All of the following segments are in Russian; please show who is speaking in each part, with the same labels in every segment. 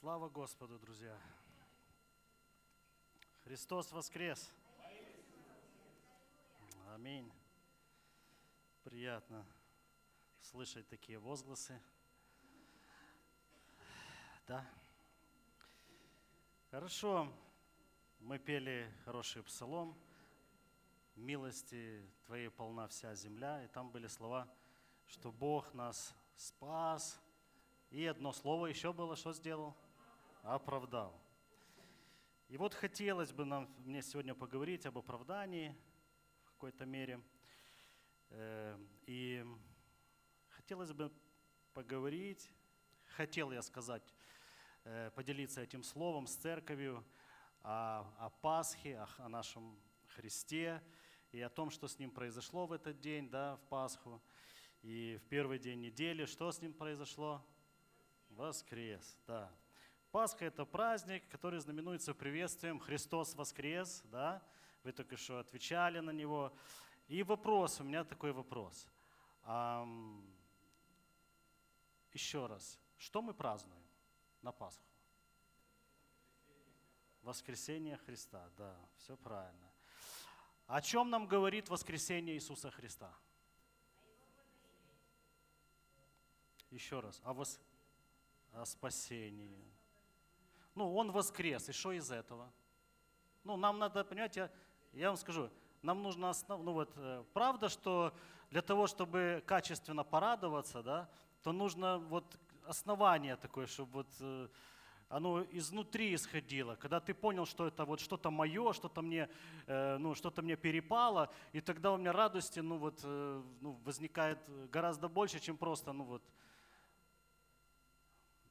Speaker 1: Слава Господу, друзья! Христос воскрес! Аминь. Приятно слышать такие возгласы. Да. Хорошо. Мы пели хороший псалом. Милости Твоей полна вся земля. И там были слова, что Бог нас спас. И одно слово еще было, что сделал? Оправдал. И вот хотелось бы нам, мне сегодня поговорить об оправдании в какой-то мере. Э, и хотелось бы поговорить, хотел я сказать, э, поделиться этим словом с церковью о, о Пасхе, о, о нашем Христе и о том, что с ним произошло в этот день, да, в Пасху. И в первый день недели, что с ним произошло? Воскрес, да. Пасха – это праздник, который знаменуется приветствием «Христос воскрес», да? Вы только что отвечали на него. И вопрос, у меня такой вопрос. Еще раз, что мы празднуем на Пасху? Воскресение Христа, да, все правильно. О чем нам говорит воскресение Иисуса Христа? Еще раз, о, вос... о спасении. Ну, Он воскрес, и что из этого? Ну, нам надо, понимаете, я, вам скажу, нам нужно основ... ну вот, э, правда, что для того, чтобы качественно порадоваться, да, то нужно вот основание такое, чтобы вот э, оно изнутри исходило, когда ты понял, что это вот что-то мое, что-то мне, э, ну, что-то мне перепало, и тогда у меня радости, ну, вот, ну, возникает гораздо больше, чем просто, ну, вот,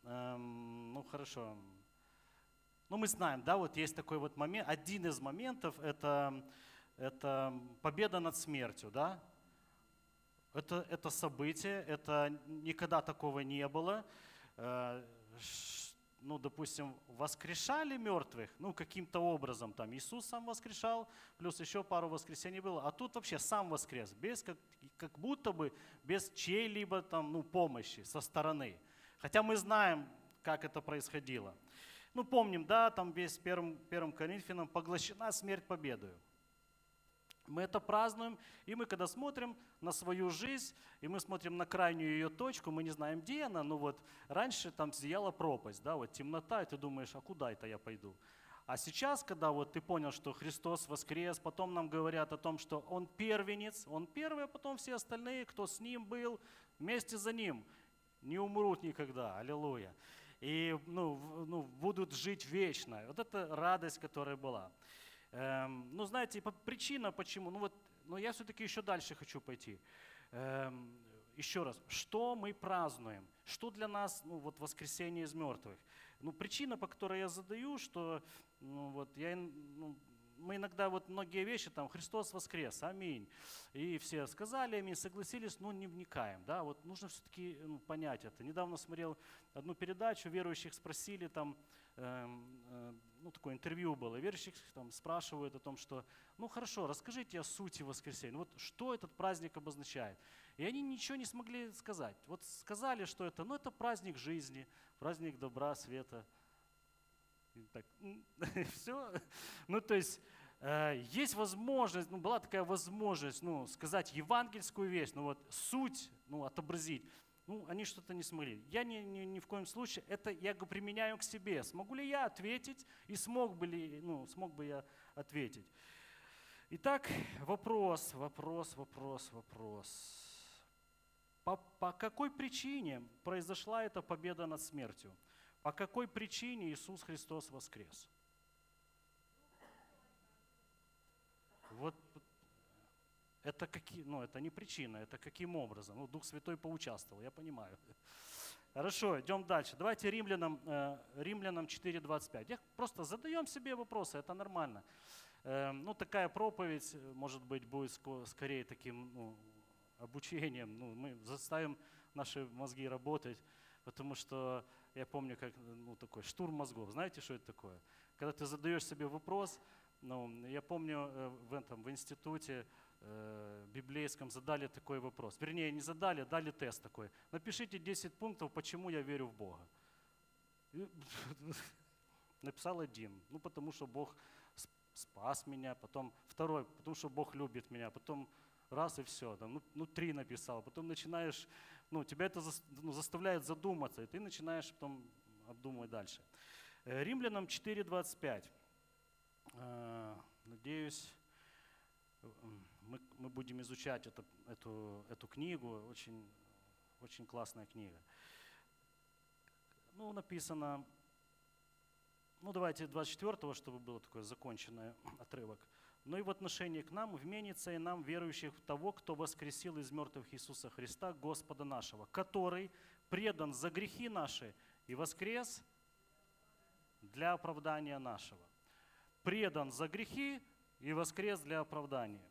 Speaker 1: эм, ну, хорошо. Ну, мы знаем, да, вот есть такой вот момент, один из моментов, это, это победа над смертью, да, это, это событие, это никогда такого не было. Э, ну, допустим, воскрешали мертвых, ну, каким-то образом, там, Иисус сам воскрешал, плюс еще пару воскресений было, а тут вообще сам воскрес, без, как, как будто бы без чьей-либо там, ну, помощи со стороны. Хотя мы знаем, как это происходило. Ну, помним, да, там весь первым, первым Коринфянам поглощена смерть победою. Мы это празднуем, и мы когда смотрим на свою жизнь, и мы смотрим на крайнюю ее точку, мы не знаем, где она, но вот раньше там зияла пропасть, да, вот темнота, и ты думаешь, а куда это я пойду? А сейчас, когда вот ты понял, что Христос воскрес, потом нам говорят о том, что Он первенец, Он первый, а потом все остальные, кто с Ним был, вместе за Ним, не умрут никогда, аллилуйя. И ну, ну, будут жить вечно. Вот это радость, которая была. Эм, ну, знаете, причина почему, ну вот, но я все-таки еще дальше хочу пойти. Эм, еще раз, что мы празднуем? Что для нас ну, вот воскресение из мертвых? Ну, причина, по которой я задаю, что ну, вот, я, ну, мы иногда вот многие вещи, там, Христос воскрес, аминь. И все сказали аминь, согласились, но не вникаем. Да? Вот нужно все-таки ну, понять это. Недавно смотрел одну передачу, верующих спросили, там, э, э, ну, такое интервью было, верующих там спрашивают о том, что, ну хорошо, расскажите о сути воскресения, вот что этот праздник обозначает. И они ничего не смогли сказать. Вот сказали, что это, ну это праздник жизни, праздник добра, света, так, все. Ну, то есть э, есть возможность, ну, была такая возможность, ну, сказать евангельскую вещь, ну, вот суть, ну, отобразить. Ну, они что-то не смогли. Я ни, ни, ни в коем случае, это я применяю к себе. Смогу ли я ответить и смог бы, ли, ну, смог бы я ответить? Итак, вопрос, вопрос, вопрос, вопрос. По, по какой причине произошла эта победа над смертью? По какой причине Иисус Христос воскрес? Вот это, какие, ну, это не причина, это каким образом? Ну, Дух Святой поучаствовал, я понимаю. Хорошо, идем дальше. Давайте римлянам, э, римлянам 4.25. просто задаем себе вопросы, это нормально. Э, ну, такая проповедь, может быть, будет скорее таким ну, обучением. Ну, мы заставим наши мозги работать. Потому что я помню, как ну, такой штурм мозгов. Знаете, что это такое? Когда ты задаешь себе вопрос, ну, я помню э, в этом в институте э, библейском задали такой вопрос. Вернее, не задали, дали тест такой. Напишите 10 пунктов, почему я верю в Бога. Написал один, ну потому что Бог спас меня, потом второй, потому что Бог любит меня, потом раз и все, там, ну, ну три написал, потом начинаешь, ну тебя это ну, заставляет задуматься, и ты начинаешь потом обдумывать дальше. Э, Римлянам 4.25. Э, надеюсь, мы, мы будем изучать это, эту, эту книгу, очень, очень классная книга. Ну, написано, ну давайте 24-го, чтобы было такой законченный отрывок. Но и в отношении к нам вменится и нам, верующих в того, кто воскресил из мертвых Иисуса Христа, Господа нашего, который предан за грехи наши и воскрес для оправдания нашего. Предан за грехи и воскрес для оправдания.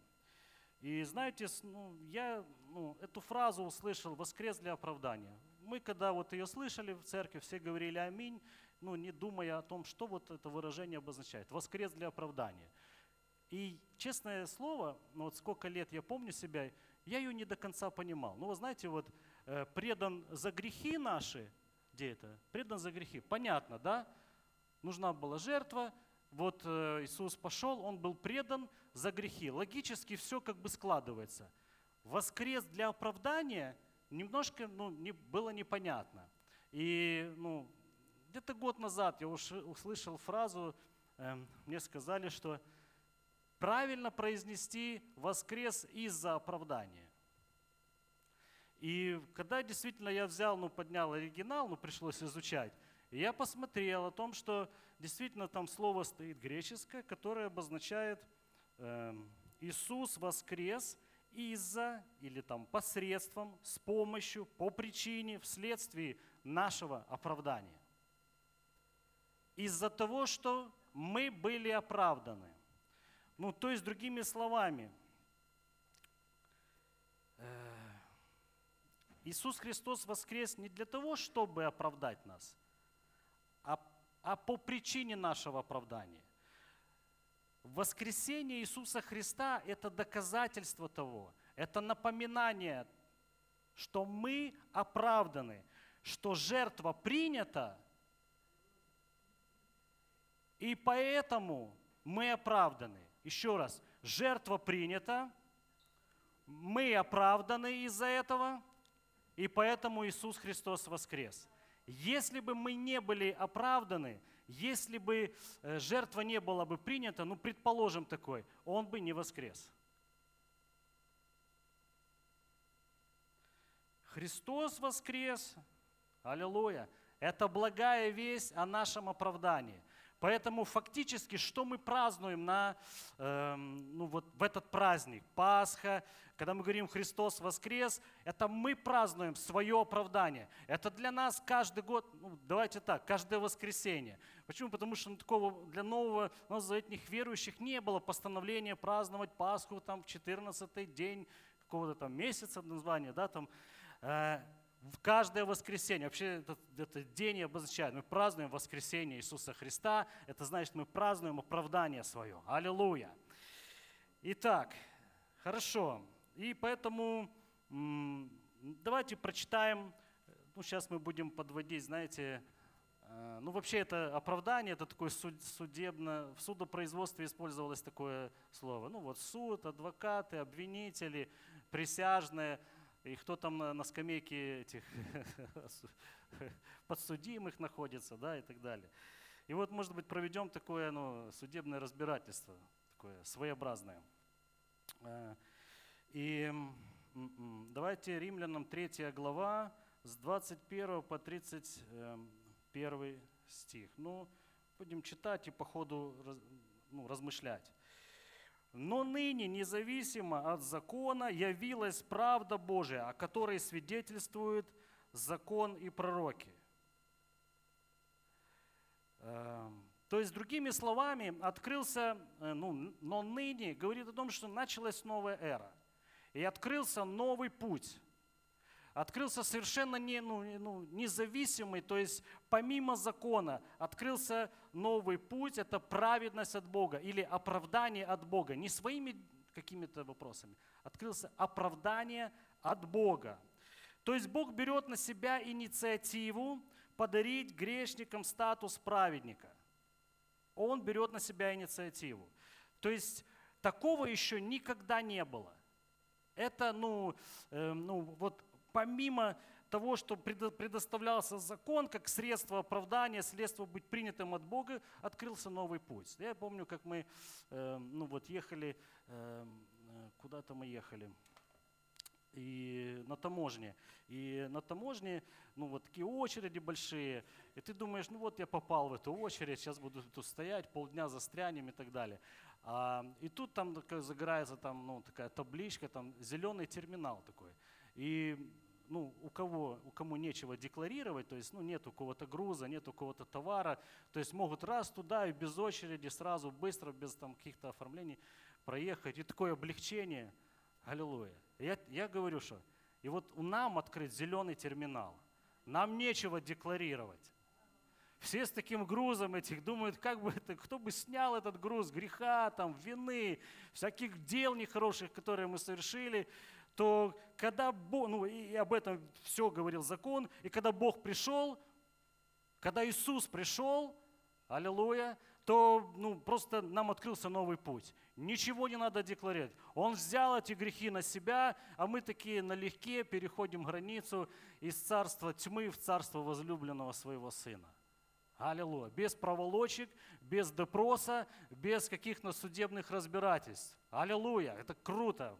Speaker 1: И знаете, ну, я ну, эту фразу услышал «воскрес для оправдания». Мы, когда вот ее слышали в церкви, все говорили «Аминь», ну, не думая о том, что вот это выражение обозначает. «Воскрес для оправдания». И, честное слово, ну, вот сколько лет я помню себя, я ее не до конца понимал. Ну, вы знаете, вот э, предан за грехи наши, где это? Предан за грехи. Понятно, да? Нужна была жертва, вот э, Иисус пошел, Он был предан за грехи. Логически все как бы складывается. Воскрес для оправдания немножко ну, не, было непонятно. И ну, где-то год назад я уж услышал фразу, э, мне сказали, что правильно произнести воскрес из-за оправдания. И когда действительно я взял, ну, поднял оригинал, ну, пришлось изучать, я посмотрел о том, что действительно там слово стоит греческое, которое обозначает э, Иисус воскрес из-за или там посредством, с помощью, по причине, вследствие нашего оправдания. Из-за того, что мы были оправданы. Ну, то есть, другими словами, э, Иисус Христос воскрес не для того, чтобы оправдать нас – а, а по причине нашего оправдания. Воскресение Иисуса Христа – это доказательство того, это напоминание, что мы оправданы, что жертва принята, и поэтому мы оправданы. Еще раз, жертва принята, мы оправданы из-за этого, и поэтому Иисус Христос воскрес. Если бы мы не были оправданы, если бы э, жертва не была бы принята, ну, предположим такой, он бы не воскрес. Христос воскрес, аллилуйя, это благая весть о нашем оправдании. Поэтому фактически, что мы празднуем на, э, ну вот в этот праздник, Пасха, когда мы говорим «Христос воскрес», это мы празднуем свое оправдание. Это для нас каждый год, ну, давайте так, каждое воскресенье. Почему? Потому что такого для нового новозаветных верующих не было постановления праздновать Пасху там в 14 день какого-то там месяца названия, да, там, э, в каждое воскресенье. Вообще этот, этот день обозначает, мы празднуем воскресение Иисуса Христа. Это значит, мы празднуем оправдание свое. Аллилуйя. Итак, хорошо. И поэтому давайте прочитаем, ну сейчас мы будем подводить, знаете, э, ну вообще это оправдание, это такое судебно, в судопроизводстве использовалось такое слово. Ну вот суд, адвокаты, обвинители, присяжные – и кто там на, на скамейке этих подсудимых находится, да, и так далее. И вот, может быть, проведем такое ну, судебное разбирательство, такое своеобразное. Э, и давайте римлянам 3 глава с 21 по 31 стих. Ну, будем читать и по ходу ну, размышлять. Но ныне, независимо от закона, явилась правда Божия, о которой свидетельствуют закон и пророки. Эм, то есть, другими словами, открылся, э, ну, но ныне говорит о том, что началась новая эра. И открылся новый путь открылся совершенно не, ну, ну, независимый, то есть помимо закона, открылся новый путь, это праведность от Бога или оправдание от Бога, не своими какими-то вопросами, открылся оправдание от Бога. То есть Бог берет на себя инициативу подарить грешникам статус праведника. Он берет на себя инициативу. То есть такого еще никогда не было. Это, ну, э, ну вот помимо того, что предоставлялся закон как средство оправдания, средство быть принятым от Бога, открылся новый путь. Я помню, как мы э, ну вот ехали, э, э, куда-то мы ехали, и на таможне. И на таможне, ну вот такие очереди большие, и ты думаешь, ну вот я попал в эту очередь, сейчас буду тут стоять, полдня застрянем и так далее. А, и тут там загорается там, ну, такая табличка, там зеленый терминал такой. И ну, у кого, у кому нечего декларировать, то есть ну, нет у кого-то груза, нет у кого-то товара, то есть могут раз туда и без очереди сразу, быстро, без там каких-то оформлений проехать. И такое облегчение, аллилуйя. Я, я говорю, что и вот у нам открыть зеленый терминал, нам нечего декларировать. Все с таким грузом этих думают, как бы это, кто бы снял этот груз греха, там, вины, всяких дел нехороших, которые мы совершили то когда Бог, ну и об этом все говорил закон, и когда Бог пришел, когда Иисус пришел, аллилуйя, то ну, просто нам открылся новый путь. Ничего не надо декларировать. Он взял эти грехи на себя, а мы такие налегке переходим границу из царства тьмы в царство возлюбленного своего Сына. Аллилуйя. Без проволочек, без допроса, без каких-то судебных разбирательств. Аллилуйя. Это круто.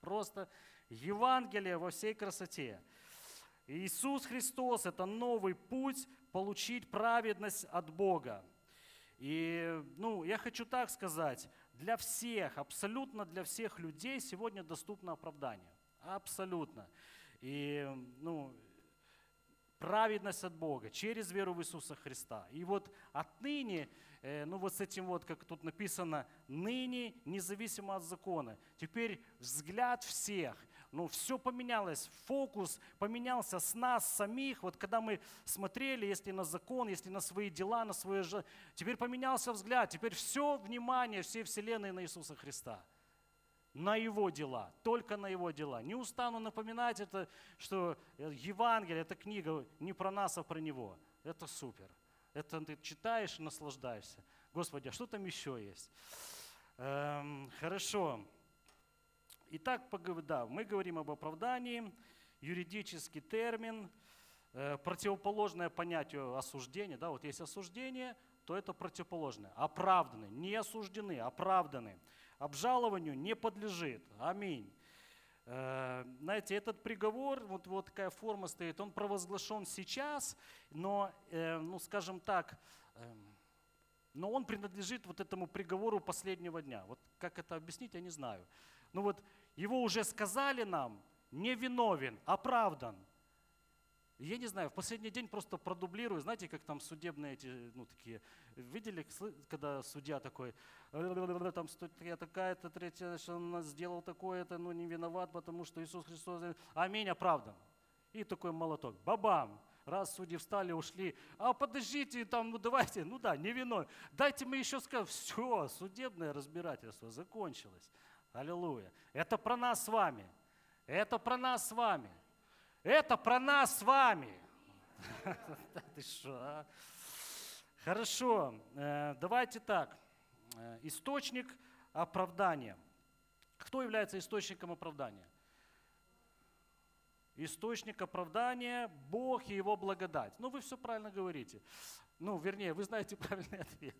Speaker 1: Просто Евангелие во всей красоте. Иисус Христос – это новый путь получить праведность от Бога. И ну, я хочу так сказать, для всех, абсолютно для всех людей сегодня доступно оправдание. Абсолютно. И ну, праведность от Бога через веру в Иисуса Христа. И вот отныне Э, ну вот с этим вот, как тут написано, ныне независимо от закона. Теперь взгляд всех, ну все поменялось, фокус поменялся с нас самих. Вот когда мы смотрели, если на закон, если на свои дела, на свои же, теперь поменялся взгляд, теперь все внимание всей вселенной на Иисуса Христа на Его дела, только на Его дела. Не устану напоминать это, что Евангелие, эта книга не про нас, а про Него. Это супер. Это ты читаешь и наслаждаешься. Господи, а что там еще есть? Эм, хорошо. Итак, да, мы говорим об оправдании, юридический термин, э, противоположное понятию осуждения. Да, вот есть осуждение, то это противоположное. Оправданы, не осуждены, оправданы. Обжалованию не подлежит. Аминь. Э, знаете, этот приговор, вот, вот такая форма стоит, он провозглашен сейчас, но, э, ну скажем так, но он принадлежит вот этому приговору последнего дня. Вот как это объяснить, я не знаю. Ну вот его уже сказали нам, не виновен, оправдан. Я не знаю, в последний день просто продублирую, знаете, как там судебные эти, ну такие, видели, когда судья такой, там статья такая-то, третья, что он сделал такое-то, ну не виноват, потому что Иисус Христос, аминь, оправдан. И такой молоток, бабам, раз судьи встали, ушли, а подождите, там, ну давайте, ну да, не виной, дайте мы еще скажем, все, судебное разбирательство закончилось. Аллилуйя. Это про нас с вами. Это про нас с вами. Это про нас с вами. Ты что, а? Хорошо, э, давайте так. Э, источник оправдания. Кто является источником оправдания? Источник оправдания – Бог и Его благодать. Ну, вы все правильно говорите. Ну, вернее, вы знаете правильный ответ.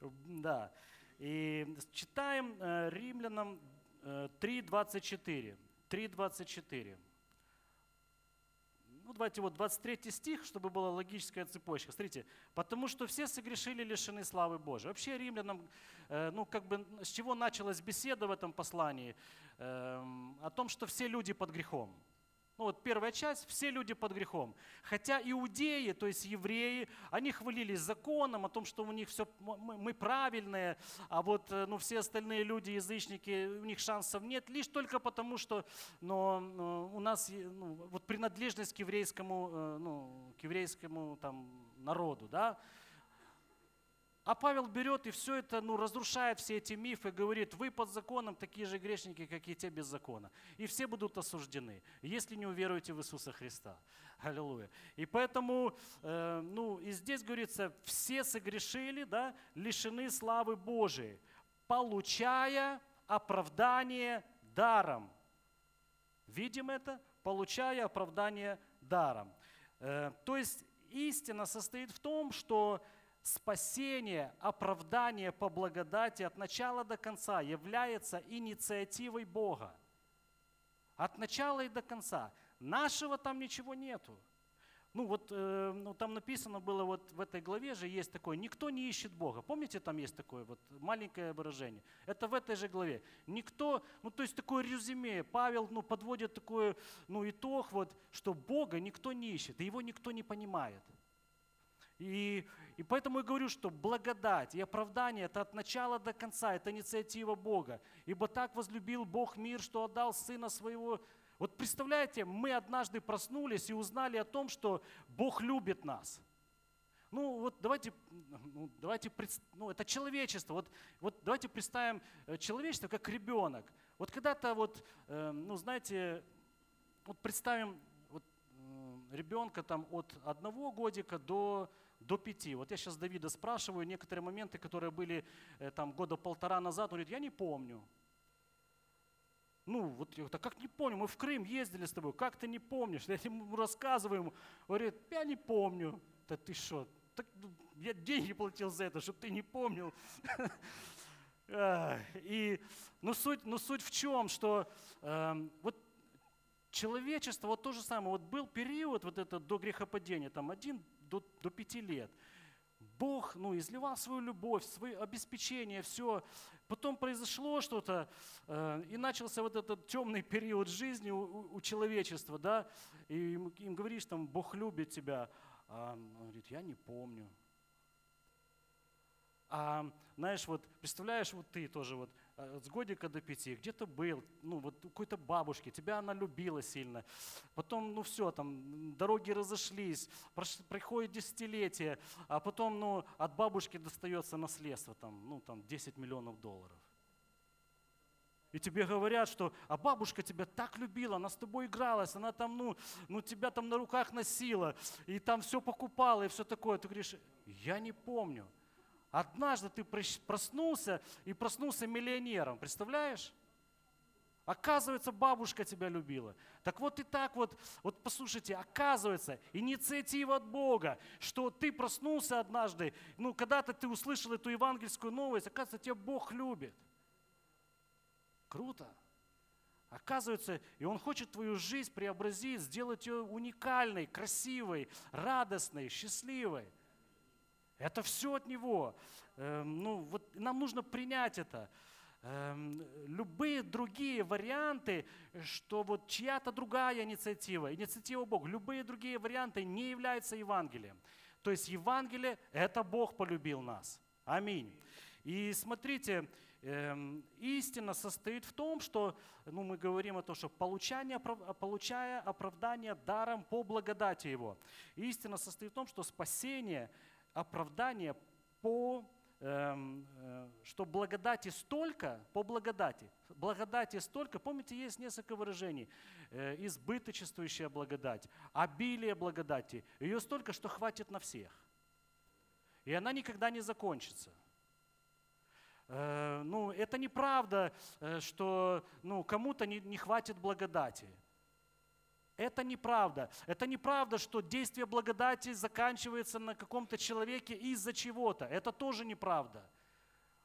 Speaker 1: Да. И читаем э, Римлянам 3.24. 3.24 ну давайте вот 23 стих, чтобы была логическая цепочка. Смотрите, потому что все согрешили, лишены славы Божией. Вообще римлянам, э, ну как бы с чего началась беседа в этом послании? Э, о том, что все люди под грехом. Ну вот первая часть, все люди под грехом. Хотя иудеи, то есть евреи, они хвалились законом, о том, что у них все, мы, правильные, а вот э, ну, все остальные люди, язычники, у них шансов нет, лишь только потому, что но, но у нас ну, вот принадлежность к еврейскому, э, ну, к еврейскому там, народу, да, А Павел берет и все это, ну, разрушает все эти мифы, говорит, вы под законом такие же грешники, как и те без закона. И все будут осуждены, если не уверуете в Иисуса Христа. Аллилуйя. И поэтому, э, ну, и здесь говорится, все согрешили, да, лишены славы Божией, получая оправдание даром. Видим это? Получая оправдание даром. Э, то есть истина состоит в том, что спасение, оправдание по благодати от начала до конца является инициативой Бога. От начала и до конца. Нашего там ничего нету. Ну вот э, ну, там написано было вот в этой главе же есть такое, никто не ищет Бога. Помните, там есть такое вот маленькое выражение? Это в этой же главе. Никто, ну то есть такое резюме, Павел ну, подводит такой ну, итог, вот, что Бога никто не ищет, и его никто не понимает. И, и поэтому я говорю, что благодать и оправдание – это от начала до конца, это инициатива Бога. Ибо так возлюбил Бог мир, что отдал Сына Своего. Вот представляете, мы однажды проснулись и узнали о том, что Бог любит нас. Ну вот давайте, ну, давайте ну, это человечество. Вот, вот давайте представим э, человечество как ребенок. Вот когда-то вот, э, ну знаете, вот представим вот, ребенка там от одного годика до до пяти. Вот я сейчас Давида спрашиваю некоторые моменты, которые были э, там года полтора назад. Он говорит, я не помню. Ну, вот я так как не помню, мы в Крым ездили с тобой, как ты не помнишь? Я ему рассказываю, ему, говорит, я не помню. Да ты что? Так, ну, я деньги платил за это, чтобы ты не помнил. И, ну, суть, ну, суть в чем, что э, вот человечество, вот то же самое, вот был период вот это до грехопадения, там один до, до пяти лет. Бог ну, изливал свою любовь, свое обеспечение, все. Потом произошло что-то, э, и начался вот этот темный период жизни у, у человечества, да, и им, им говоришь, там, Бог любит тебя, а он говорит, я не помню. А знаешь, вот представляешь, вот ты тоже вот с годика до пяти, где-то был, ну вот у какой-то бабушки, тебя она любила сильно. Потом, ну все, там дороги разошлись, приходит десятилетие, а потом, ну, от бабушки достается наследство, там, ну, там 10 миллионов долларов. И тебе говорят, что а бабушка тебя так любила, она с тобой игралась, она там, ну, ну тебя там на руках носила, и там все покупала, и все такое. Ты говоришь, я не помню. Однажды ты проснулся и проснулся миллионером, представляешь? Оказывается, бабушка тебя любила. Так вот и так вот, вот послушайте, оказывается, инициатива от Бога, что ты проснулся однажды, ну, когда-то ты услышал эту евангельскую новость, оказывается, тебя Бог любит. Круто. Оказывается, и Он хочет твою жизнь преобразить, сделать ее уникальной, красивой, радостной, счастливой. Это все от Него. Эм, ну, вот нам нужно принять это. Эм, любые другие варианты, что вот чья-то другая инициатива, инициатива Бога, любые другие варианты не являются Евангелием. То есть Евангелие – это Бог полюбил нас. Аминь. И смотрите, эм, истина состоит в том, что ну, мы говорим о том, что получание, получая оправдание даром по благодати Его. Истина состоит в том, что спасение – оправдание по эм, э, что благодати столько, по благодати, благодати столько, помните, есть несколько выражений, э, избыточествующая благодать, обилие благодати, ее столько, что хватит на всех. И она никогда не закончится. Э, ну, это неправда, что ну, кому-то не, не хватит благодати. Это неправда. Это неправда, что действие благодати заканчивается на каком-то человеке из-за чего-то. Это тоже неправда.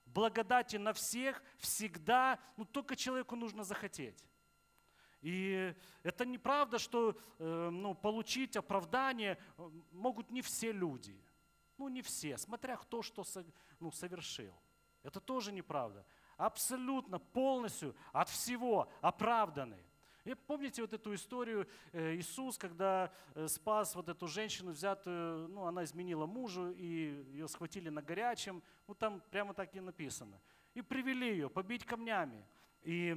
Speaker 1: Благодати на всех всегда, ну только человеку нужно захотеть. И это неправда, что э, ну, получить оправдание э, могут не все люди. Ну не все, смотря кто что ну, совершил. Это тоже неправда. Абсолютно, полностью, от всего оправданы. И помните вот эту историю э, Иисус, когда э, спас вот эту женщину взятую, ну она изменила мужу, и ее схватили на горячем, ну там прямо так и написано. И привели ее побить камнями. И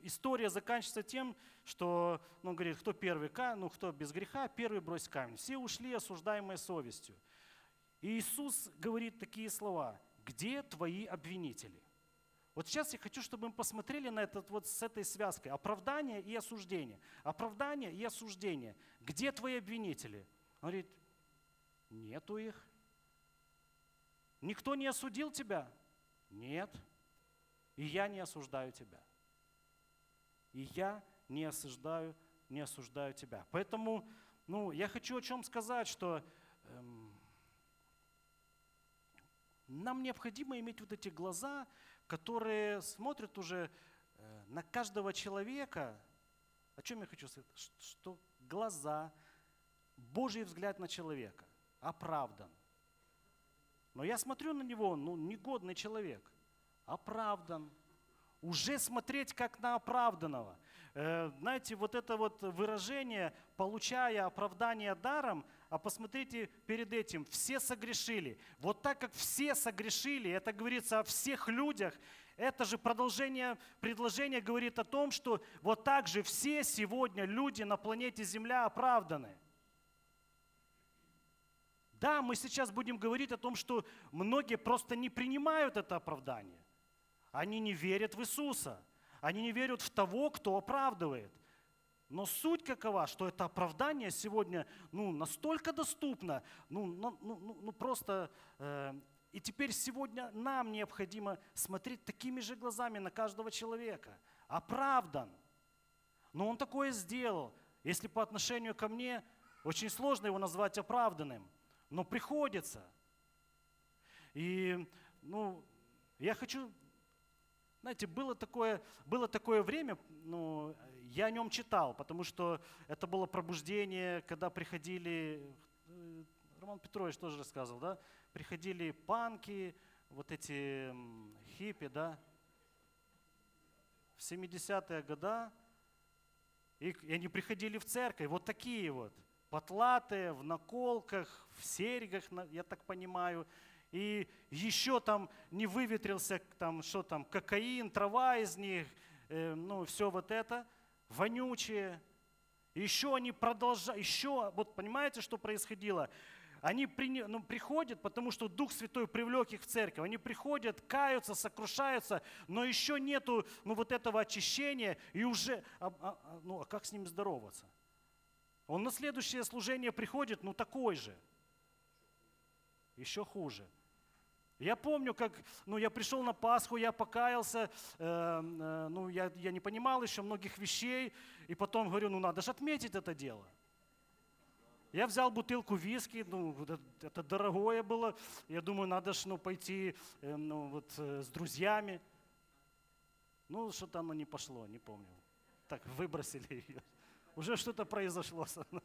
Speaker 1: история заканчивается тем, что, ну, он говорит, кто первый, ну, кто без греха, первый брось камень. Все ушли, осуждаемые совестью. И Иисус говорит такие слова, где твои обвинители? Вот сейчас я хочу, чтобы мы посмотрели на этот вот с этой связкой. Оправдание и осуждение. Оправдание и осуждение. Где твои обвинители? Он говорит, нету их. Никто не осудил тебя? Нет. И я не осуждаю тебя. И я не осуждаю, не осуждаю тебя. Поэтому, ну, я хочу о чем сказать, что эм, нам необходимо иметь вот эти глаза, которые смотрят уже э, на каждого человека. О чем я хочу сказать? Что глаза, Божий взгляд на человека оправдан. Но я смотрю на него, ну, негодный человек, оправдан. Уже смотреть как на оправданного. Э, знаете, вот это вот выражение, получая оправдание даром, а посмотрите перед этим, все согрешили. Вот так как все согрешили, это говорится о всех людях, это же продолжение предложения говорит о том, что вот так же все сегодня люди на планете Земля оправданы. Да, мы сейчас будем говорить о том, что многие просто не принимают это оправдание. Они не верят в Иисуса. Они не верят в того, кто оправдывает. Но суть какова, что это оправдание сегодня ну, настолько доступно, ну, ну, ну, ну просто... Э, и теперь сегодня нам необходимо смотреть такими же глазами на каждого человека. Оправдан. Но он такое сделал. Если по отношению ко мне, очень сложно его назвать оправданным – но приходится. И, ну, я хочу, знаете, было такое, было такое время, ну, я о нем читал, потому что это было пробуждение, когда приходили, э, Роман Петрович тоже рассказывал, да, приходили панки, вот эти хиппи, да, в 70-е годы, и, они приходили в церковь, вот такие вот – потлатые, в наколках, в серьгах, я так понимаю. И еще там не выветрился, там, что там, кокаин, трава из них, э, ну, все вот это, вонючие. Еще они продолжают, еще, вот понимаете, что происходило? Они при, ну, приходят, потому что Дух Святой привлек их в церковь. Они приходят, каются, сокрушаются, но еще нету ну, вот этого очищения, и уже, а, а, а ну а как с ним здороваться? Он на следующее служение приходит, ну такой же. Еще хуже. Я помню, как ну, я пришел на Пасху, я покаялся, э, э, ну, я, я не понимал еще многих вещей, и потом говорю, ну надо же отметить это дело. Я взял бутылку виски, ну, это, дорогое было, я думаю, надо же ну, пойти э, ну, вот, э, с друзьями. Ну, что-то оно не пошло, не помню. Так, выбросили ее. Уже что-то произошло со мной.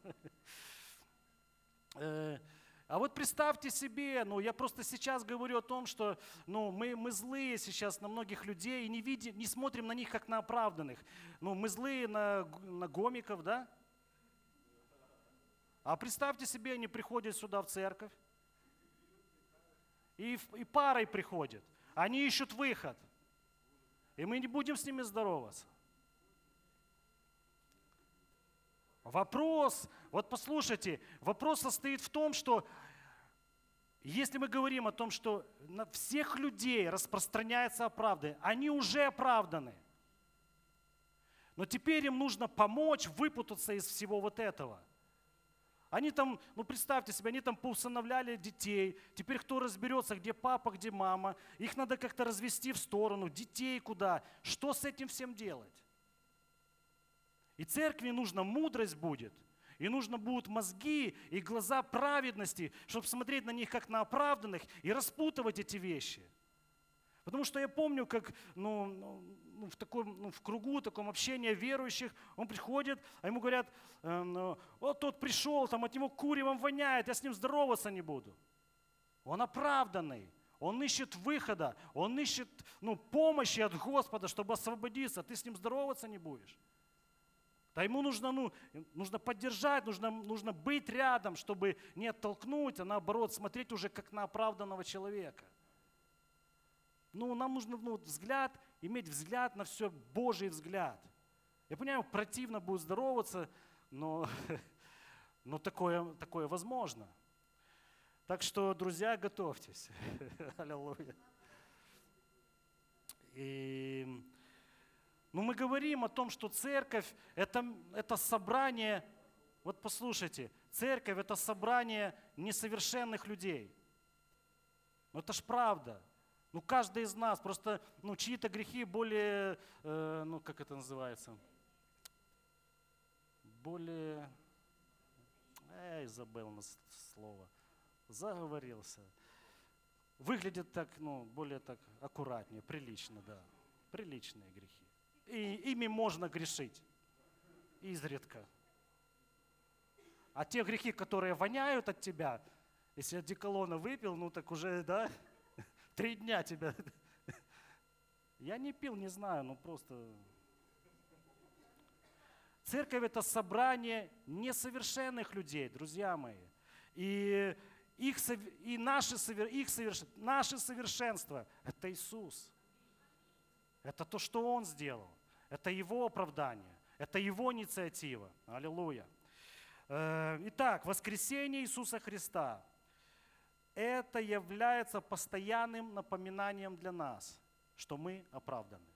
Speaker 1: А вот представьте себе, ну я просто сейчас говорю о том, что ну, мы, мы злые сейчас на многих людей и не, видим, не смотрим на них как на оправданных. Ну, мы злые на, на гомиков, да? А представьте себе, они приходят сюда в церковь и, и парой приходят. Они ищут выход. И мы не будем с ними здороваться. Вопрос, вот послушайте, вопрос состоит в том, что если мы говорим о том, что на всех людей распространяется оправдание, они уже оправданы. Но теперь им нужно помочь выпутаться из всего вот этого. Они там, ну представьте себе, они там поусыновляли детей. Теперь кто разберется, где папа, где мама. Их надо как-то развести в сторону. Детей куда? Что с этим всем делать? И церкви нужна мудрость будет, и нужно будут мозги и глаза праведности, чтобы смотреть на них как на оправданных и распутывать эти вещи. Потому что я помню, как ну, ну, в, таком, ну, в кругу таком общения верующих, он приходит, а ему говорят, э, ну, вот тот пришел, там от него куревом воняет, я с ним здороваться не буду. Он оправданный, он ищет выхода, он ищет ну, помощи от Господа, чтобы освободиться, ты с ним здороваться не будешь. Да ему нужно, ну, нужно поддержать, нужно, нужно быть рядом, чтобы не оттолкнуть, а наоборот смотреть уже как на оправданного человека. Ну, нам нужно ну, взгляд, иметь взгляд на все, Божий взгляд. Я понимаю, противно будет здороваться, но, но такое, такое возможно. Так что, друзья, готовьтесь. Аллилуйя. И, ну, мы говорим о том, что церковь это, это собрание, вот послушайте, церковь это собрание несовершенных людей. Ну это ж правда. Ну каждый из нас, просто ну, чьи-то грехи более, э, ну как это называется, более, эй, забыл на слово, заговорился. Выглядит так, ну, более так аккуратнее, прилично, да. Приличные грехи. И ими можно грешить. Изредка. А те грехи, которые воняют от тебя, если одеколона выпил, ну так уже, да, три дня тебя. Я не пил, не знаю, ну просто... Церковь это собрание несовершенных людей, друзья мои. И их, и наше, их соверш, наше совершенство – это Иисус. Это то, что Он сделал. Это Его оправдание. Это Его инициатива. Аллилуйя. Э, итак, воскресение Иисуса Христа – это является постоянным напоминанием для нас, что мы оправданы.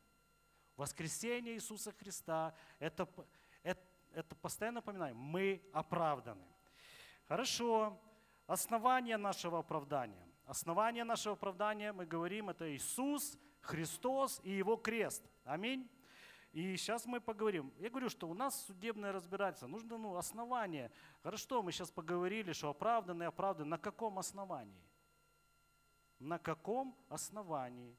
Speaker 1: Воскресение Иисуса Христа – это, это, это постоянное напоминание, мы оправданы. Хорошо, основание нашего оправдания. Основание нашего оправдания, мы говорим, это Иисус, Христос и Его крест. Аминь. И сейчас мы поговорим. Я говорю, что у нас судебное разбирательство. Нужно ну, основание. Хорошо, мы сейчас поговорили, что оправданный, оправдан. На каком основании? На каком основании?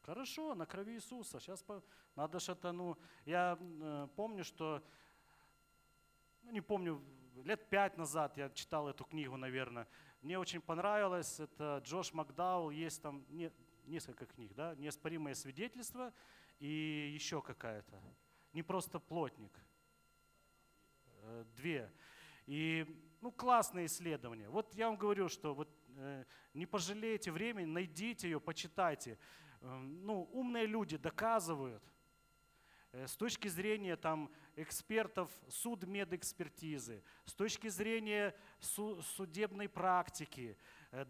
Speaker 1: Хорошо, на крови Иисуса. Сейчас по... надо что-то, ну, я э, помню, что, ну, не помню, лет пять назад я читал эту книгу, наверное. Мне очень понравилось. Это Джош Макдаул, есть там не, несколько книг, да, «Неоспоримое свидетельство» и еще какая-то. Не просто плотник. Э, две. И, ну, классное исследование. Вот я вам говорю, что вот э, не пожалейте времени, найдите ее, почитайте. Э, ну, умные люди доказывают, Э, с точки зрения там, экспертов судмедэкспертизы, с точки зрения судебной практики,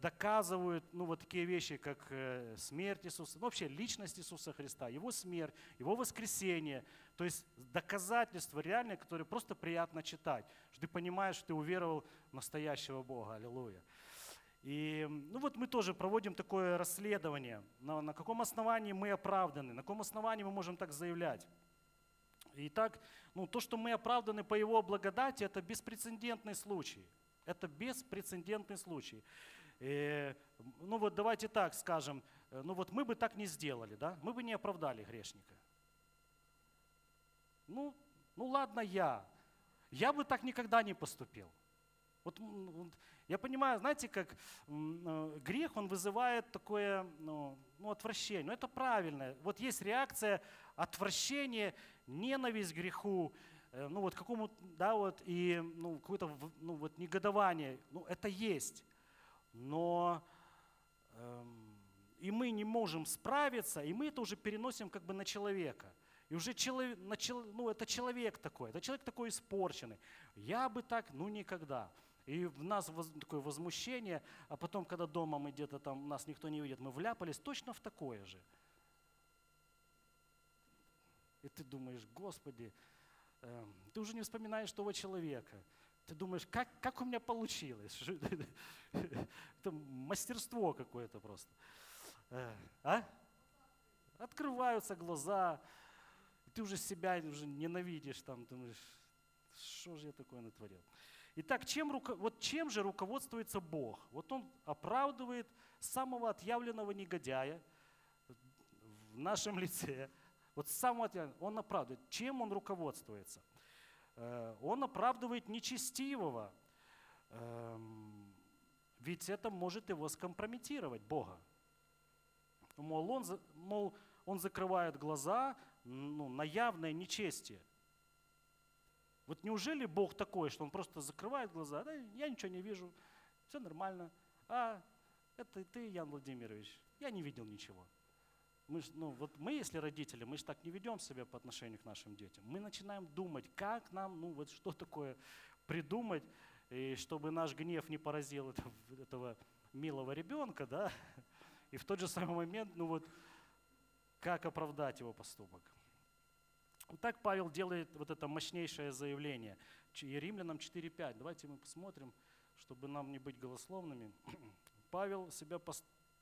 Speaker 1: доказывают ну, вот такие вещи, как э, смерть Иисуса, ну, вообще личность Иисуса Христа, Его смерть, Его воскресение. То есть доказательства реальные, которые просто приятно читать, что ты понимаешь, что ты уверовал в настоящего Бога. Аллилуйя. И ну вот мы тоже проводим такое расследование, на, на каком основании мы оправданы, на каком основании мы можем так заявлять. Итак, ну, то, что мы оправданы по Его благодати, это беспрецедентный случай. Это беспрецедентный случай. Э, ну вот давайте так скажем, э, ну вот мы бы так не сделали, да? Мы бы не оправдали грешника. Ну, ну ладно я. Я бы так никогда не поступил. Вот, я понимаю, знаете, как э, грех, он вызывает такое ну, ну, отвращение. Но это правильно. Вот есть реакция отвращения, ненависть к греху, ну вот какому, да, вот, и ну, какое-то ну, вот негодование. Ну, это есть. Но эм, и мы не можем справиться, и мы это уже переносим как бы на человека. И уже человек, на, ну, это человек такой, это человек такой испорченный. Я бы так, ну никогда. И в нас такое возмущение, а потом, когда дома мы где-то там, нас никто не видит, мы вляпались точно в такое же. И ты думаешь, Господи, э, ты уже не вспоминаешь того человека. Ты думаешь, как, как у меня получилось? Это мастерство какое-то просто. Э, а? Открываются глаза, ты уже себя уже ненавидишь, там, думаешь, что же я такое натворил? Итак, чем, вот чем же руководствуется Бог? Вот Он оправдывает самого отъявленного негодяя в нашем лице. Вот самого отъявленного. Он оправдывает. Чем Он руководствуется? Э, он оправдывает нечестивого. Эм, ведь это может его скомпрометировать, Бога. Мол, он, мол, он закрывает глаза ну, на явное нечестие. Вот неужели Бог такой, что Он просто закрывает глаза, да, я ничего не вижу, все нормально, а это ты, Ян Владимирович, я не видел ничего. Мы, ну, вот мы, если родители, мы же так не ведем себя по отношению к нашим детям. Мы начинаем думать, как нам, ну вот что такое придумать, и чтобы наш гнев не поразил этого, этого милого ребенка, да, и в тот же самый момент, ну вот, как оправдать его поступок. Вот так Павел делает вот это мощнейшее заявление. И Римлянам 4.5. Давайте мы посмотрим, чтобы нам не быть голословными. Павел себя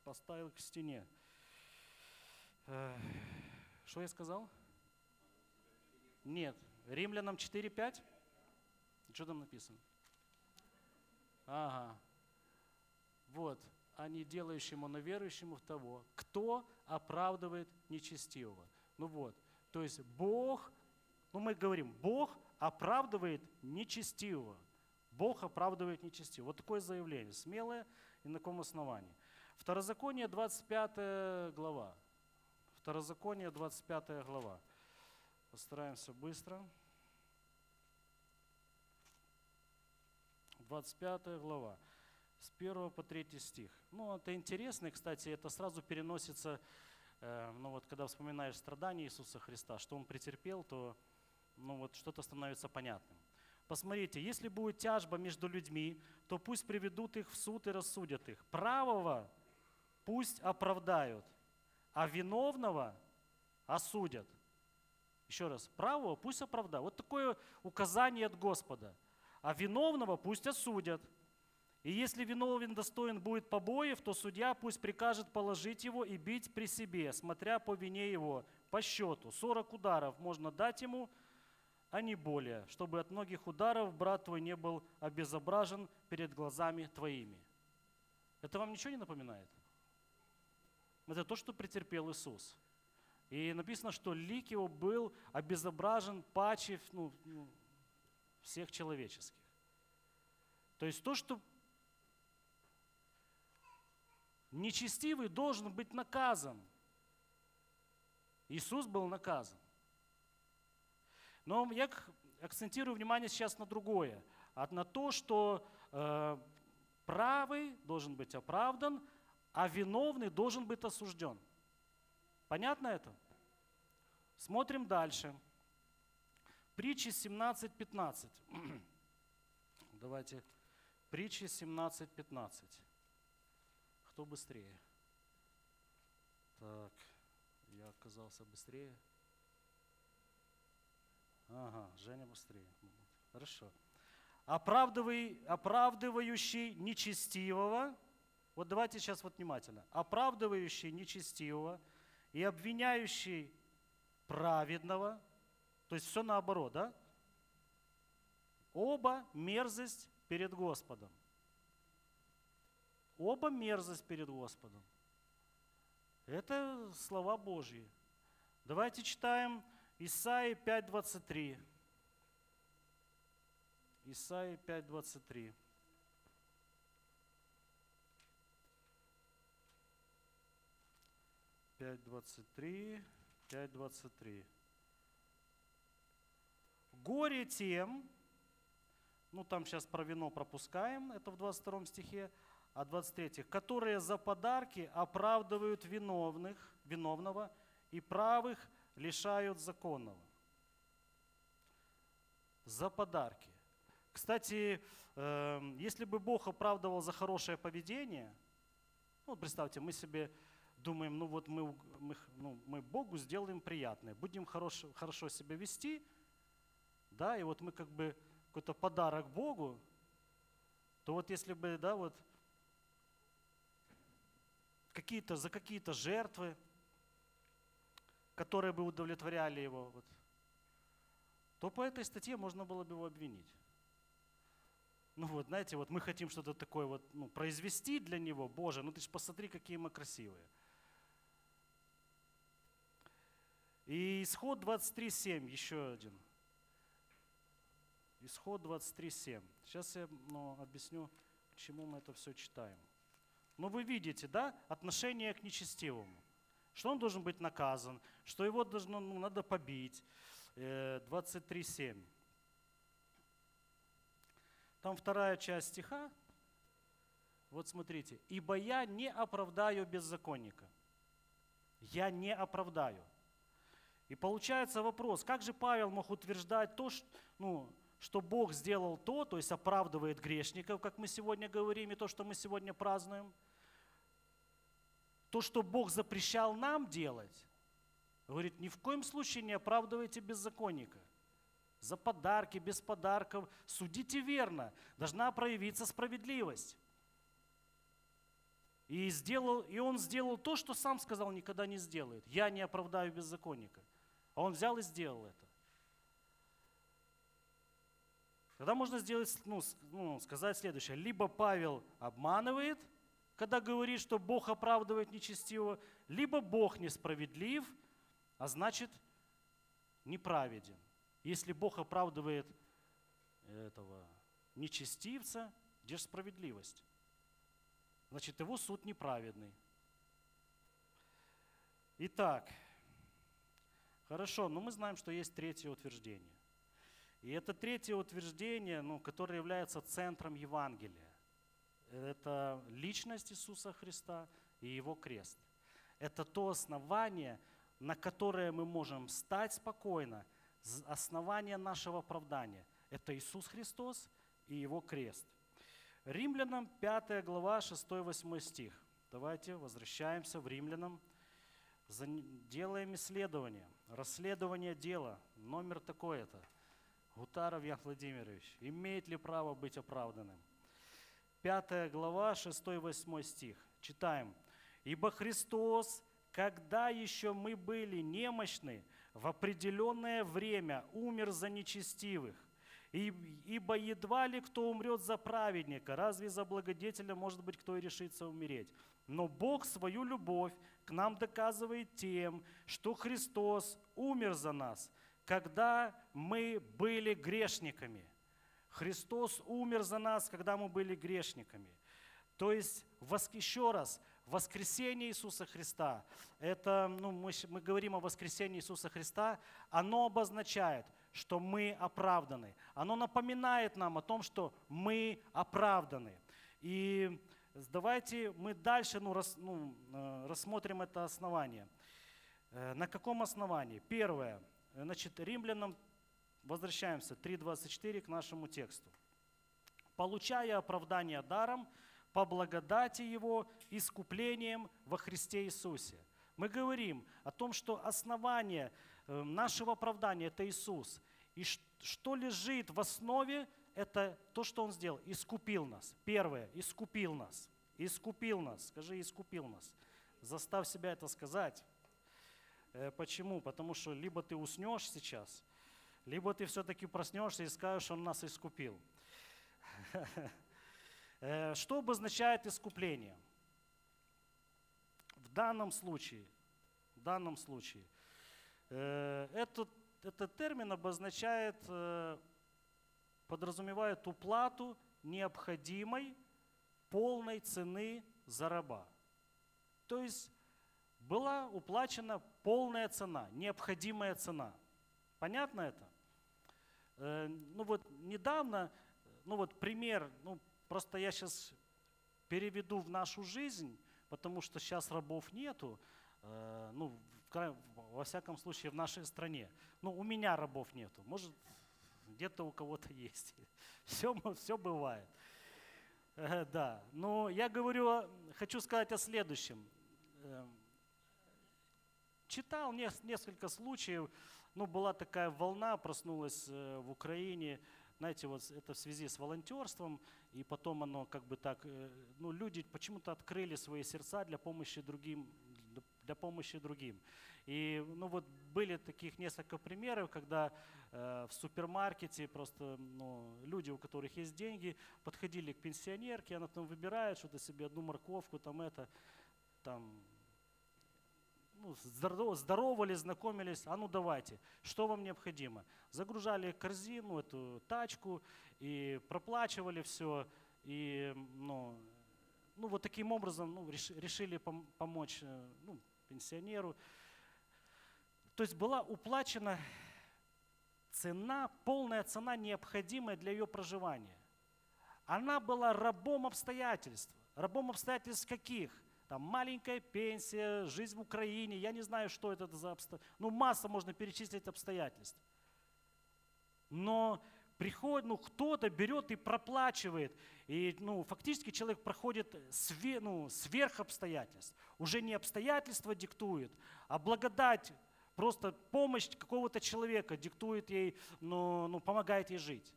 Speaker 1: поставил к стене. Что я сказал? Нет. Римлянам 4.5? Что там написано? Ага. Вот. А не делающему, но верующему в того, кто оправдывает нечестивого. Ну вот. То есть Бог, ну мы говорим, Бог оправдывает нечестивого. Бог оправдывает нечестивого. Вот такое заявление, смелое и на каком основании. Второзаконие, 25 глава. Второзаконие, 25 глава. Постараемся быстро. 25 глава, с 1 по 3 стих. Ну, это интересно, кстати, это сразу переносится, э, ну вот, когда вспоминаешь страдания Иисуса Христа, что Он претерпел, то, ну вот, что-то становится понятным. Посмотрите, если будет тяжба между людьми, то пусть приведут их в суд и рассудят их. Правого пусть оправдают, а виновного осудят. Еще раз, правого пусть оправдают. Вот такое указание от Господа – а виновного пусть осудят. И если виновен достоин будет побоев, то судья пусть прикажет положить его и бить при себе, смотря по вине его, по счету. 40 ударов можно дать ему, а не более, чтобы от многих ударов брат твой не был обезображен перед глазами твоими. Это вам ничего не напоминает? Это то, что претерпел Иисус. И написано, что лик его был обезображен паче, ну, ну всех человеческих. То есть то, что нечестивый должен быть наказан. Иисус был наказан. Но я акцентирую внимание сейчас на другое. А на то, что э, правый должен быть оправдан, а виновный должен быть осужден. Понятно это? Смотрим дальше. Притчи 17.15. Давайте. Притчи 17.15. Кто быстрее? Так, я оказался быстрее. Ага, Женя быстрее. Хорошо. Оправдывающий нечестивого, вот давайте сейчас вот внимательно, оправдывающий нечестивого и обвиняющий праведного – то есть все наоборот, да? Оба мерзость перед Господом. Оба мерзость перед Господом. Это слова Божьи. Давайте читаем Исаии 5.23. Исаии 5.23. Пять двадцать три, пять двадцать три. Горе тем, ну там сейчас про вино пропускаем, это в 22 стихе, а 23, которые за подарки оправдывают виновных, виновного и правых лишают законного. За подарки. Кстати, эм, если бы Бог оправдывал за хорошее поведение, ну, представьте, мы себе думаем, ну вот мы, мы, ну, мы Богу сделаем приятное, будем хорошо, хорошо себя вести – да, и вот мы как бы какой-то подарок Богу, то вот если бы, да, вот какие-то, за какие-то жертвы, которые бы удовлетворяли его, вот, то по этой статье можно было бы его обвинить. Ну вот, знаете, вот мы хотим что-то такое вот ну, произвести для него, Боже, ну ты же посмотри, какие мы красивые. И исход 23.7, еще один – Исход 23.7. Сейчас я ну, объясню, к мы это все читаем. Но вы видите, да, отношение к нечестивому. Что он должен быть наказан, что его должно, ну, надо побить. 23.7. Э, Там вторая часть стиха. Вот смотрите. «Ибо я не оправдаю беззаконника». Я не оправдаю. И получается вопрос, как же Павел мог утверждать то, что, ну, что Бог сделал то, то есть оправдывает грешников, как мы сегодня говорим, и то, что мы сегодня празднуем, то, что Бог запрещал нам делать, говорит, ни в коем случае не оправдывайте беззаконника. За подарки, без подарков, судите верно, должна проявиться справедливость. И, сделал, и он сделал то, что сам сказал, никогда не сделает. Я не оправдаю беззаконника. А он взял и сделал это. Тогда можно сделать, ну, ну, сказать следующее. Либо Павел обманывает, когда говорит, что Бог оправдывает нечестивого, либо Бог несправедлив, а значит неправеден. Если Бог оправдывает этого нечестивца, где же справедливость? значит его суд неправедный. Итак, хорошо, но мы знаем, что есть третье утверждение. И это третье утверждение, ну, которое является центром Евангелия. Это личность Иисуса Христа и Его крест. Это то основание, на которое мы можем стать спокойно, основание нашего оправдания. Это Иисус Христос и Его крест – Римлянам 5 глава 6-8 стих. Давайте возвращаемся в Римлянам. Делаем исследование, расследование дела. Номер такой-то. Гутаров Ян Владимирович. Имеет ли право быть оправданным? 5 глава 6-8 стих. Читаем. «Ибо Христос, когда еще мы были немощны, в определенное время умер за нечестивых, Ибо едва ли кто умрет за праведника, разве за благодетеля может быть кто и решится умереть? Но Бог свою любовь нам доказывает тем, что Христос умер за нас, когда мы были грешниками. Христос умер за нас, когда мы были грешниками. То есть, еще раз, воскресение Иисуса Христа, это, ну, мы, мы говорим о воскресении Иисуса Христа, оно обозначает – что мы оправданы. Оно напоминает нам о том, что мы оправданы. И давайте мы дальше ну, рас, ну, э, рассмотрим это основание. Э, на каком основании? Первое. Значит, римлянам, возвращаемся, 3.24 к нашему тексту. «Получая оправдание даром, по благодати Его, искуплением во Христе Иисусе». Мы говорим о том, что основание – Э, нашего оправдания – это Иисус. И что лежит в основе, это то, что Он сделал. Искупил нас. Первое – искупил нас. Искупил нас. Скажи, искупил нас. Заставь себя это сказать. Э, почему? Потому что либо ты уснешь сейчас, либо ты все-таки проснешься и скажешь, Он нас искупил. Э, что обозначает искупление? В данном случае, в данном случае – Э, этот, этот термин обозначает, подразумевает уплату необходимой полной цены за раба. То есть была уплачена полная цена, необходимая цена. Понятно это? Э, ну вот недавно, ну вот пример, ну просто я сейчас переведу в нашу жизнь, потому что сейчас рабов нету. Ну, во всяком случае в нашей стране. Ну, у меня рабов нету, может, где-то у кого-то есть. Все, все бывает. Э, да, но я говорю, хочу сказать о следующем. Эм, читал несколько случаев, ну, была такая волна, проснулась э, в Украине, знаете, вот это в связи с волонтерством, и потом оно как бы так, э, ну, люди почему-то открыли свои сердца для помощи другим, для помощи другим. И ну вот были таких несколько примеров, когда в супермаркете просто ну, люди, у которых есть деньги, подходили к пенсионерке, она там выбирает что-то себе, одну морковку, там это, там, ну, здоровались, знакомились, а ну давайте, что вам необходимо? Загружали корзину, эту тачку и проплачивали все, и ну, ну вот таким образом ну, решили помочь э, ну, пенсионеру. То есть была уплачена цена, полная цена, необходимая для ее проживания. Она была рабом обстоятельств. Рабом обстоятельств каких? Там маленькая пенсия, жизнь в Украине, я не знаю, что это за обстоятельства. Ну, масса можно перечислить обстоятельств. Но приходит, ну, кто-то берет и проплачивает. И, ну, фактически человек проходит све, ну, сверх обстоятельств. Уже не обстоятельства диктуют, а благодать, просто помощь какого-то человека диктует ей, ну, ну помогает ей жить.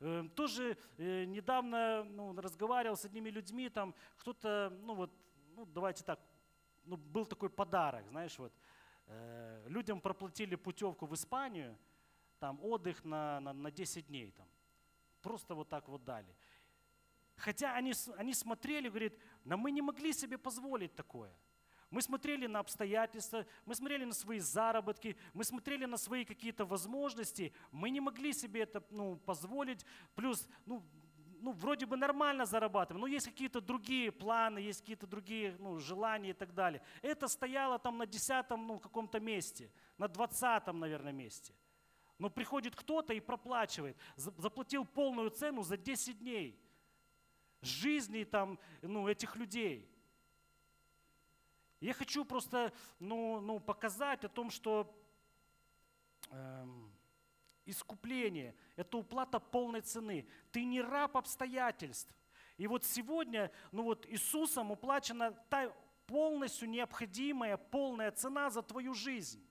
Speaker 1: Эм, тоже э, недавно ну, разговаривал с одними людьми, там кто-то, ну вот, ну давайте так, ну был такой подарок, знаешь, вот, э, людям проплатили путевку в Испанию, там отдых на, на, на 10 дней, там, просто вот так вот дали. Хотя они, они смотрели, говорит, но мы не могли себе позволить такое – мы смотрели на обстоятельства, мы смотрели на свои заработки, мы смотрели на свои какие-то возможности. Мы не могли себе это ну, позволить. Плюс, ну, ну, вроде бы нормально зарабатываем, но есть какие-то другие планы, есть какие-то другие ну, желания и так далее. Это стояло там на десятом ну, каком-то месте, на двадцатом, наверное, месте. Но приходит кто-то и проплачивает, заплатил полную цену за 10 дней жизни там, ну, этих людей – я хочу просто ну, ну, показать о том, что эм, искупление – это уплата полной цены. Ты не раб обстоятельств. И вот сегодня ну вот Иисусом уплачена та полностью необходимая, полная цена за твою жизнь.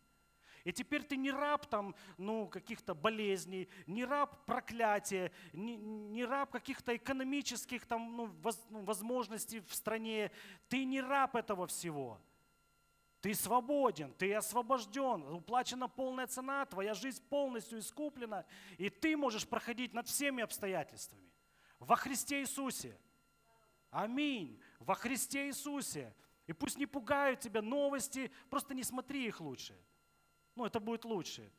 Speaker 1: И теперь ты не раб там, ну, каких-то болезней, не раб проклятия, не, не раб каких-то экономических там, ну, воз, ну, возможностей в стране. Ты не раб этого всего. Ты свободен, ты освобожден, уплачена полная цена, твоя жизнь полностью искуплена, и ты можешь проходить над всеми обстоятельствами. Во Христе Иисусе. Аминь. Во Христе Иисусе. И пусть не пугают тебя новости, просто не смотри их лучше. Ну, это будет лучше.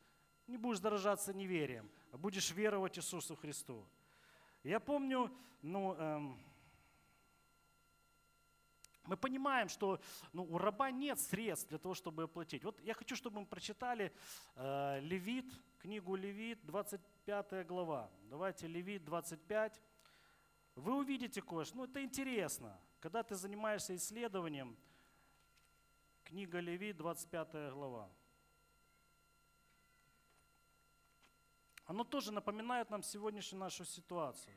Speaker 1: Не будешь заражаться неверием, а будешь веровать Иисусу Христу. Я помню, ну, эм, мы понимаем, что ну, у раба нет средств для того, чтобы оплатить. Вот я хочу, чтобы мы прочитали э, Левит, книгу Левит, 25 глава. Давайте Левит 25. Вы увидите кое-что. Ну, это интересно. Когда ты занимаешься исследованием, книга Левит, 25 глава. Оно тоже напоминает нам сегодняшнюю нашу ситуацию.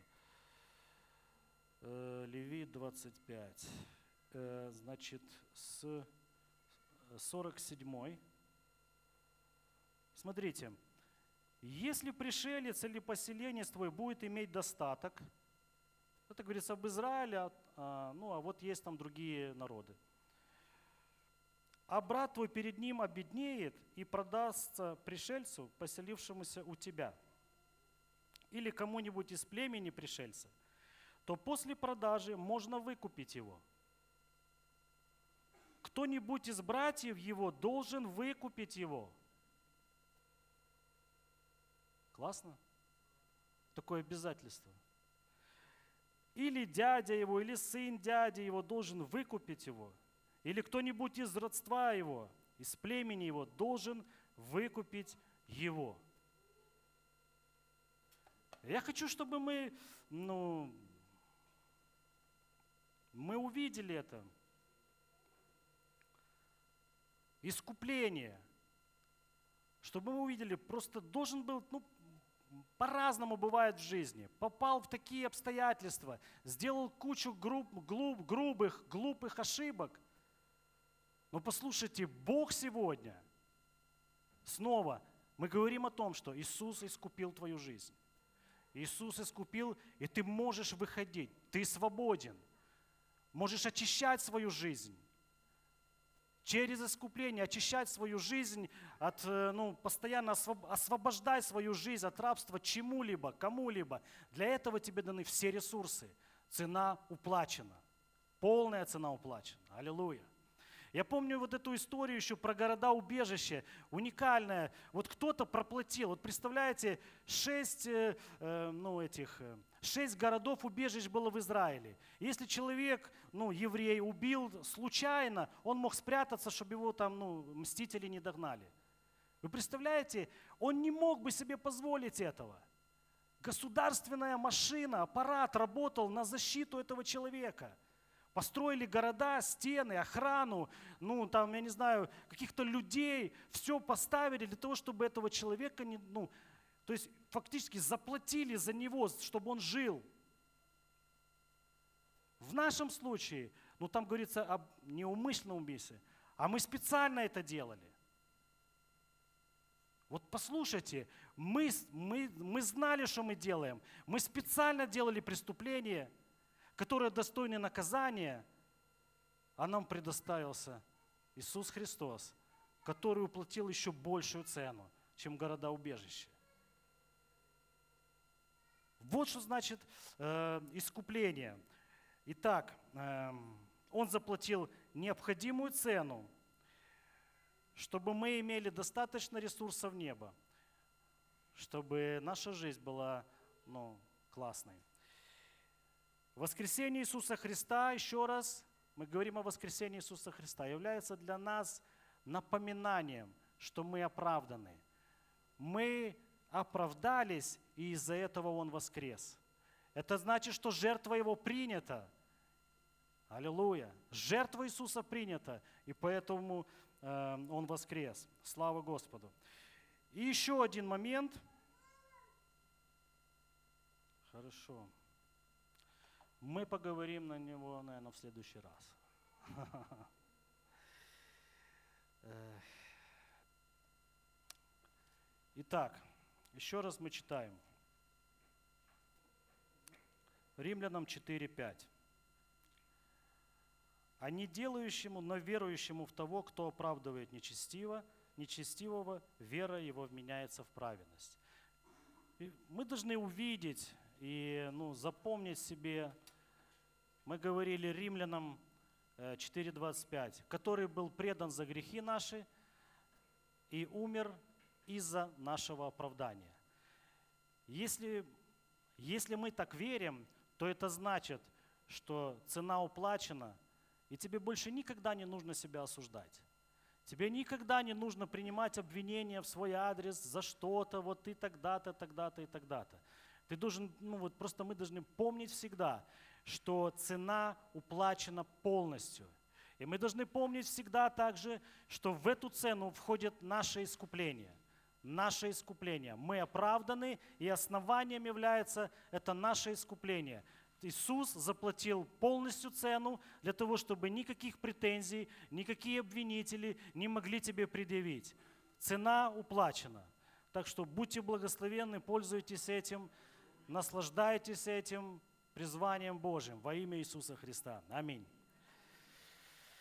Speaker 1: Э, Левит 25, э, значит, с 47. Смотрите, если пришелец или поселенец твой будет иметь достаток, это говорится об Израиле, а, ну а вот есть там другие народы. А брат твой перед ним обеднеет и продастся пришельцу, поселившемуся у тебя – или кому-нибудь из племени пришельца, то после продажи можно выкупить его. Кто-нибудь из братьев его должен выкупить его. Классно? Такое обязательство. Или дядя его, или сын дяди его должен выкупить его. Или кто-нибудь из родства его, из племени его должен выкупить его. Я хочу, чтобы мы, ну, мы увидели это. Искупление. Чтобы мы увидели, просто должен был, ну, по-разному бывает в жизни. Попал в такие обстоятельства, сделал кучу груб, глуп, грубых, глупых ошибок. Но послушайте, Бог сегодня, снова, мы говорим о том, что Иисус искупил твою жизнь. Иисус искупил, и ты можешь выходить, ты свободен. Можешь очищать свою жизнь. Через искупление очищать свою жизнь от, э, ну, постоянно освобождай свою жизнь от рабства чему-либо, кому-либо. Для этого тебе даны все ресурсы. Цена уплачена. Полная цена уплачена. Аллилуйя. Я помню вот эту историю еще про города-убежище, уникальная. Вот кто-то проплатил, вот представляете, шесть, э, э ну, этих, э, шесть городов-убежищ было в Израиле. Если человек, ну, еврей, убил случайно, он мог спрятаться, чтобы его там, ну, мстители не догнали. Вы представляете, он не мог бы себе позволить этого. Государственная машина, аппарат работал на защиту этого человека – Построили города, стены, охрану, ну там, я не знаю, каких-то людей, все поставили для того, чтобы этого человека не, ну, То есть фактически заплатили за него, чтобы он жил. В нашем случае, ну там говорится об неумышленном убийстве, а мы специально это делали. Вот послушайте, мы, мы, мы знали, что мы делаем. Мы специально делали преступление, которое достойно наказания, а нам предоставился Иисус Христос, который уплатил еще большую цену, чем города-убежища. Вот что значит э, искупление. Итак, э, Он заплатил необходимую цену, чтобы мы имели достаточно ресурсов неба, чтобы наша жизнь была ну, классной. Воскресение Иисуса Христа, еще раз, мы говорим о воскресении Иисуса Христа, является для нас напоминанием, что мы оправданы. Мы оправдались, и из-за этого Он воскрес. Это значит, что жертва Его принята. Аллилуйя. Жертва Иисуса принята, и поэтому э, Он воскрес. Слава Господу. И еще один момент. Хорошо. Мы поговорим на него, наверное, в следующий раз. Итак, еще раз мы читаем. Римлянам 4.5. А не делающему, но верующему в того, кто оправдывает нечестиво, нечестивого, вера его вменяется в праведность. И мы должны увидеть и ну, запомнить себе, мы говорили римлянам 4.25, который был предан за грехи наши и умер из-за нашего оправдания. Если, если мы так верим, то это значит, что цена уплачена, и тебе больше никогда не нужно себя осуждать. Тебе никогда не нужно принимать обвинения в свой адрес за что-то, вот ты тогда-то, тогда-то и тогда-то. Ты должен, ну вот просто мы должны помнить всегда, что цена уплачена полностью – и мы должны помнить всегда также, что в эту цену входит наше искупление. Наше искупление. Мы оправданы, и основанием является это наше искупление. Иисус заплатил полностью цену для того, чтобы никаких претензий, никакие обвинители не могли тебе предъявить. Цена уплачена. Так что будьте благословенны, пользуйтесь этим, наслаждайтесь этим призванием Божьим во имя Иисуса Христа. Аминь.